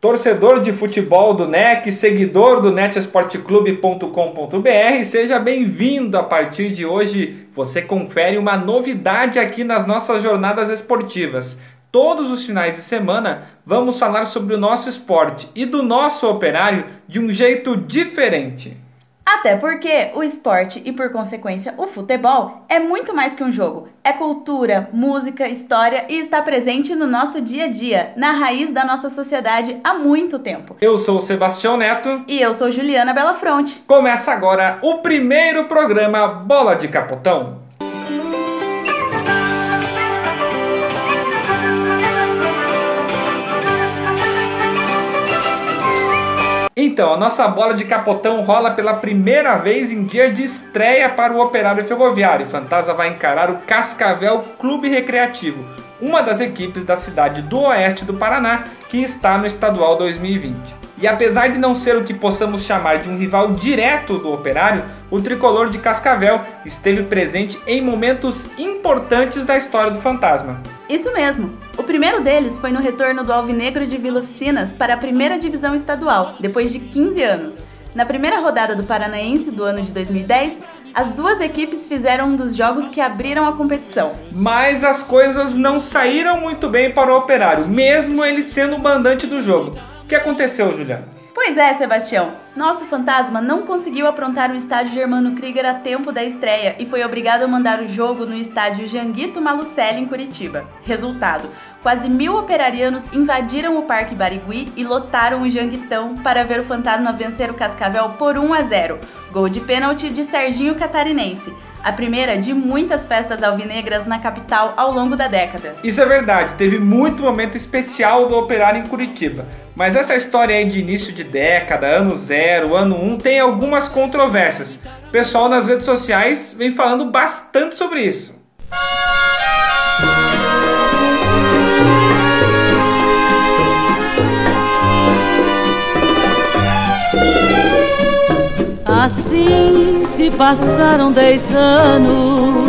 Torcedor de futebol do NEC, seguidor do netesporteclube.com.br, seja bem-vindo. A partir de hoje, você confere uma novidade aqui nas nossas jornadas esportivas. Todos os finais de semana vamos falar sobre o nosso esporte e do nosso operário de um jeito diferente. Até porque o esporte e, por consequência, o futebol é muito mais que um jogo. É cultura, música, história e está presente no nosso dia a dia, na raiz da nossa sociedade há muito tempo. Eu sou o Sebastião Neto. E eu sou Juliana Belafronte. Começa agora o primeiro programa Bola de Capotão. Então, a nossa bola de capotão rola pela primeira vez em dia de estreia para o Operário Ferroviário. Fantasma vai encarar o Cascavel Clube Recreativo, uma das equipes da cidade do oeste do Paraná que está no Estadual 2020. E apesar de não ser o que possamos chamar de um rival direto do Operário, o tricolor de Cascavel esteve presente em momentos importantes da história do Fantasma. Isso mesmo. O primeiro deles foi no retorno do Alvinegro de Vila Oficinas para a primeira divisão estadual, depois de 15 anos. Na primeira rodada do Paranaense do ano de 2010, as duas equipes fizeram um dos jogos que abriram a competição. Mas as coisas não saíram muito bem para o Operário, mesmo ele sendo o mandante do jogo que aconteceu, Juliana? Pois é, Sebastião. Nosso fantasma não conseguiu aprontar o estádio Germano Krieger a tempo da estreia e foi obrigado a mandar o jogo no estádio Janguito Malucelli, em Curitiba. Resultado: quase mil operarianos invadiram o Parque Barigui e lotaram o Janguitão para ver o fantasma vencer o Cascavel por 1 a 0. Gol de pênalti de Serginho Catarinense a primeira de muitas festas alvinegras na capital ao longo da década. Isso é verdade, teve muito momento especial do operário em Curitiba. Mas essa história aí de início de década, ano zero, ano um, tem algumas controvérsias. O pessoal nas redes sociais vem falando bastante sobre isso. Assim se passaram dez anos.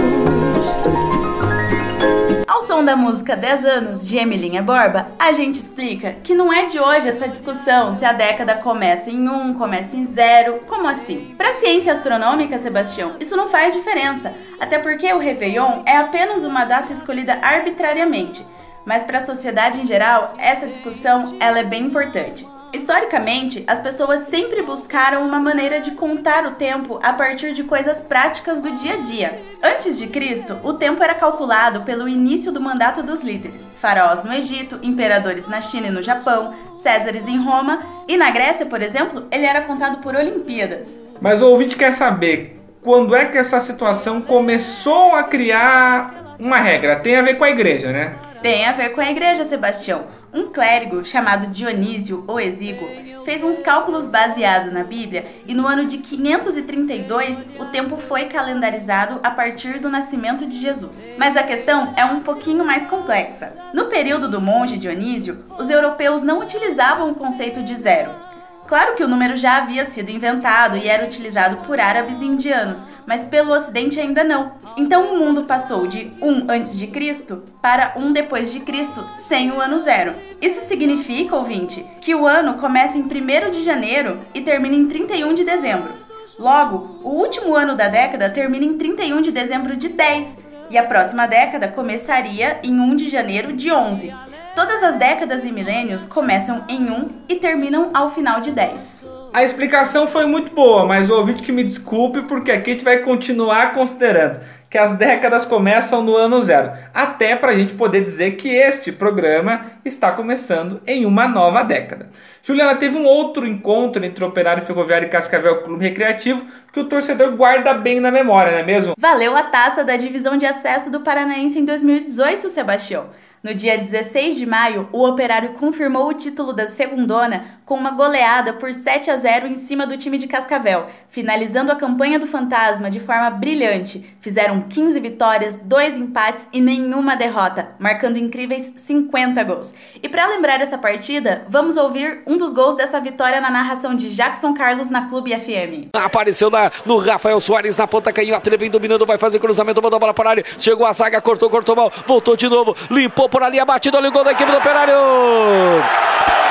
Ao som da música 10 anos de Emilinha Borba, a gente explica que não é de hoje essa discussão se a década começa em 1, um, começa em 0, como assim? Para a ciência astronômica, Sebastião, isso não faz diferença, até porque o Réveillon é apenas uma data escolhida arbitrariamente. Mas para a sociedade em geral, essa discussão ela é bem importante. Historicamente, as pessoas sempre buscaram uma maneira de contar o tempo a partir de coisas práticas do dia a dia. Antes de Cristo, o tempo era calculado pelo início do mandato dos líderes: faraós no Egito, imperadores na China e no Japão, Césares em Roma, e na Grécia, por exemplo, ele era contado por Olimpíadas. Mas o ouvinte quer saber quando é que essa situação começou a criar uma regra? Tem a ver com a igreja, né? Tem a ver com a igreja, Sebastião. Um clérigo chamado Dionísio o Exíguo fez uns cálculos baseados na Bíblia e no ano de 532 o tempo foi calendarizado a partir do nascimento de Jesus. Mas a questão é um pouquinho mais complexa. No período do monge Dionísio, os europeus não utilizavam o conceito de zero. Claro que o número já havia sido inventado e era utilizado por árabes e indianos, mas pelo ocidente ainda não. Então o mundo passou de 1 antes de Cristo para 1 depois de Cristo, sem o ano zero. Isso significa, ouvinte, que o ano começa em 1 de janeiro e termina em 31 de dezembro. Logo, o último ano da década termina em 31 de dezembro de 10 e a próxima década começaria em 1 de janeiro de 11. Todas as décadas e milênios começam em 1 e terminam ao final de 10. A explicação foi muito boa, mas o ouvinte que me desculpe, porque aqui a gente vai continuar considerando que as décadas começam no ano zero, até para a gente poder dizer que este programa está começando em uma nova década. Juliana, teve um outro encontro entre o Operário Ferroviário e Cascavel Clube Recreativo que o torcedor guarda bem na memória, não é mesmo? Valeu a taça da divisão de acesso do Paranaense em 2018, Sebastião. No dia 16 de maio, o Operário confirmou o título da Segundona com uma goleada por 7 a 0 em cima do time de Cascavel, finalizando a campanha do Fantasma de forma brilhante. Fizeram 15 vitórias, 2 empates e nenhuma derrota, marcando incríveis 50 gols. E para lembrar essa partida, vamos ouvir um dos gols dessa vitória na narração de Jackson Carlos na Clube FM. Apareceu na, no Rafael Soares na ponta canhota, ele vem dominando, vai fazer cruzamento, mandou a bola para a área, chegou a zaga, cortou, cortou mal, voltou de novo, limpou por ali a batida, olha o gol da equipe do Operário.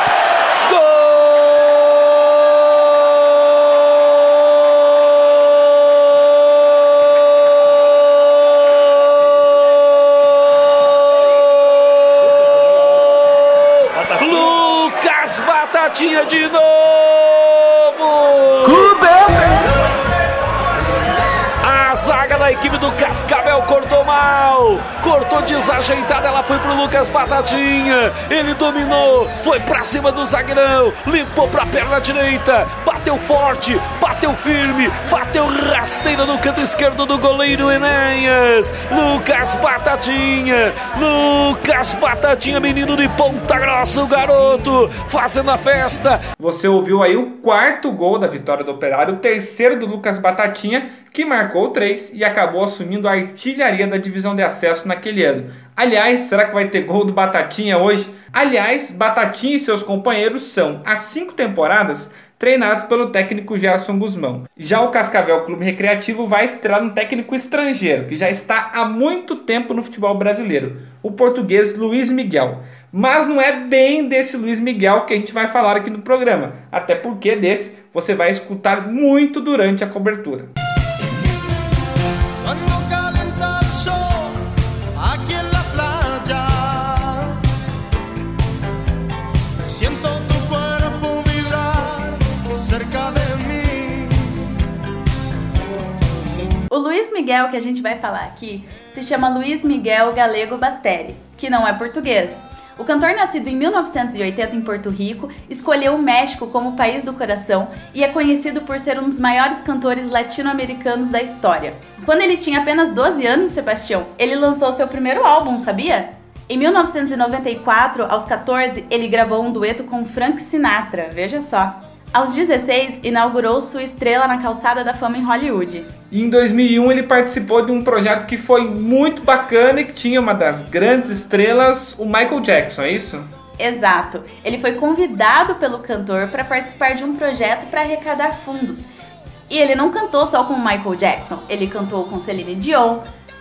Batatinha de novo! Clube! A zaga da equipe do Cascavel cortou mal, cortou desajeitada, ela foi pro Lucas Batatinha, ele dominou, foi pra cima do zagueirão, limpou pra perna direita, bateu forte, bateu firme, bateu rasteira no canto esquerdo do goleiro Enéas, Lucas Batatinha, Lucas Batatinha, menino de Ponta Grossa, o garoto, fazendo a festa. Você ouviu aí o quarto gol da vitória do Operário, o terceiro do Lucas Batatinha, que marcou três e acabou assumindo a artilharia da divisão de acesso naquele ano. Aliás, será que vai ter gol do Batatinha hoje? Aliás, Batatinha e seus companheiros são, há cinco temporadas, treinados pelo técnico Gerson Guzmão. Já o Cascavel Clube Recreativo vai estrear um técnico estrangeiro, que já está há muito tempo no futebol brasileiro, o português Luiz Miguel. Mas não é bem desse Luiz Miguel que a gente vai falar aqui no programa, até porque desse você vai escutar muito durante a cobertura. Luiz Miguel que a gente vai falar aqui se chama Luiz Miguel Galego Bastelli, que não é português. O cantor, nascido em 1980 em Porto Rico, escolheu o México como país do coração e é conhecido por ser um dos maiores cantores latino-americanos da história. Quando ele tinha apenas 12 anos, Sebastião, ele lançou seu primeiro álbum, sabia? Em 1994, aos 14, ele gravou um dueto com Frank Sinatra, veja só. Aos 16, inaugurou sua estrela na calçada da fama em Hollywood. E em 2001 ele participou de um projeto que foi muito bacana e que tinha uma das grandes estrelas, o Michael Jackson, é isso? Exato. Ele foi convidado pelo cantor para participar de um projeto para arrecadar fundos. E ele não cantou só com o Michael Jackson, ele cantou com Celine Dion,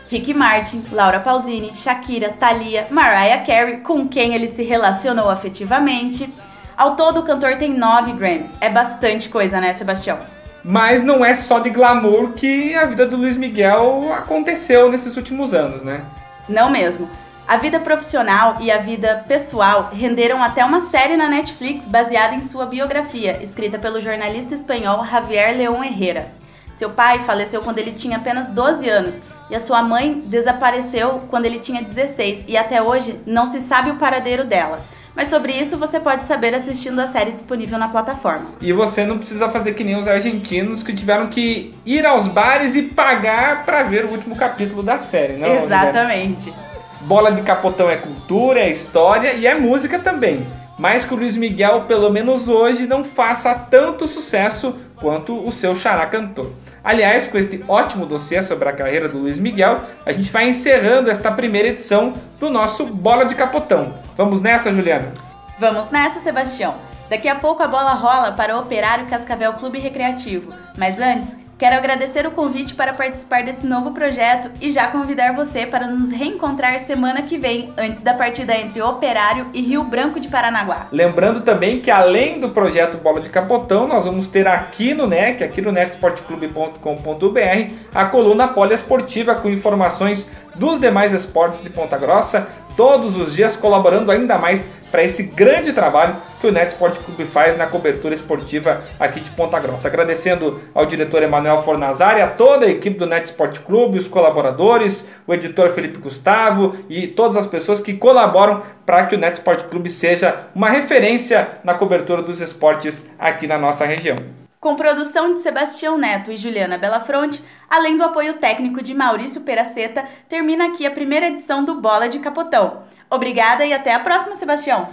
Ricky Martin, Laura Pausini, Shakira, Thalia, Mariah Carey, com quem ele se relacionou afetivamente. Ao todo, o cantor tem 9 Grammys. É bastante coisa, né, Sebastião? Mas não é só de glamour que a vida do Luiz Miguel aconteceu nesses últimos anos, né? Não mesmo. A vida profissional e a vida pessoal renderam até uma série na Netflix baseada em sua biografia, escrita pelo jornalista espanhol Javier León Herrera. Seu pai faleceu quando ele tinha apenas 12 anos e a sua mãe desapareceu quando ele tinha 16 e até hoje não se sabe o paradeiro dela. Mas sobre isso você pode saber assistindo a série disponível na plataforma. E você não precisa fazer que nem os argentinos que tiveram que ir aos bares e pagar para ver o último capítulo da série, não? Exatamente. Bola de Capotão é cultura, é história e é música também. Mas que o Luiz Miguel, pelo menos hoje, não faça tanto sucesso quanto o seu xará cantor. Aliás, com este ótimo dossiê sobre a carreira do Luiz Miguel, a gente vai encerrando esta primeira edição do nosso Bola de Capotão. Vamos nessa, Juliana? Vamos nessa, Sebastião. Daqui a pouco a bola rola para o Operário Cascavel Clube Recreativo. Mas antes, Quero agradecer o convite para participar desse novo projeto e já convidar você para nos reencontrar semana que vem, antes da partida entre Operário e Rio Branco de Paranaguá. Lembrando também que além do projeto Bola de Capotão, nós vamos ter aqui no NEC, aqui no netsportclube.com.br, a coluna poliesportiva com informações dos demais esportes de Ponta Grossa, todos os dias colaborando ainda mais para esse grande trabalho que o Net Sport Clube faz na cobertura esportiva aqui de Ponta Grossa. Agradecendo ao diretor Emanuel Fornazari, a toda a equipe do Net Sport Clube, os colaboradores, o editor Felipe Gustavo e todas as pessoas que colaboram para que o Net Sport Clube seja uma referência na cobertura dos esportes aqui na nossa região com produção de Sebastião Neto e Juliana Belafronte, além do apoio técnico de Maurício Peraceta, termina aqui a primeira edição do Bola de Capotão. Obrigada e até a próxima, Sebastião!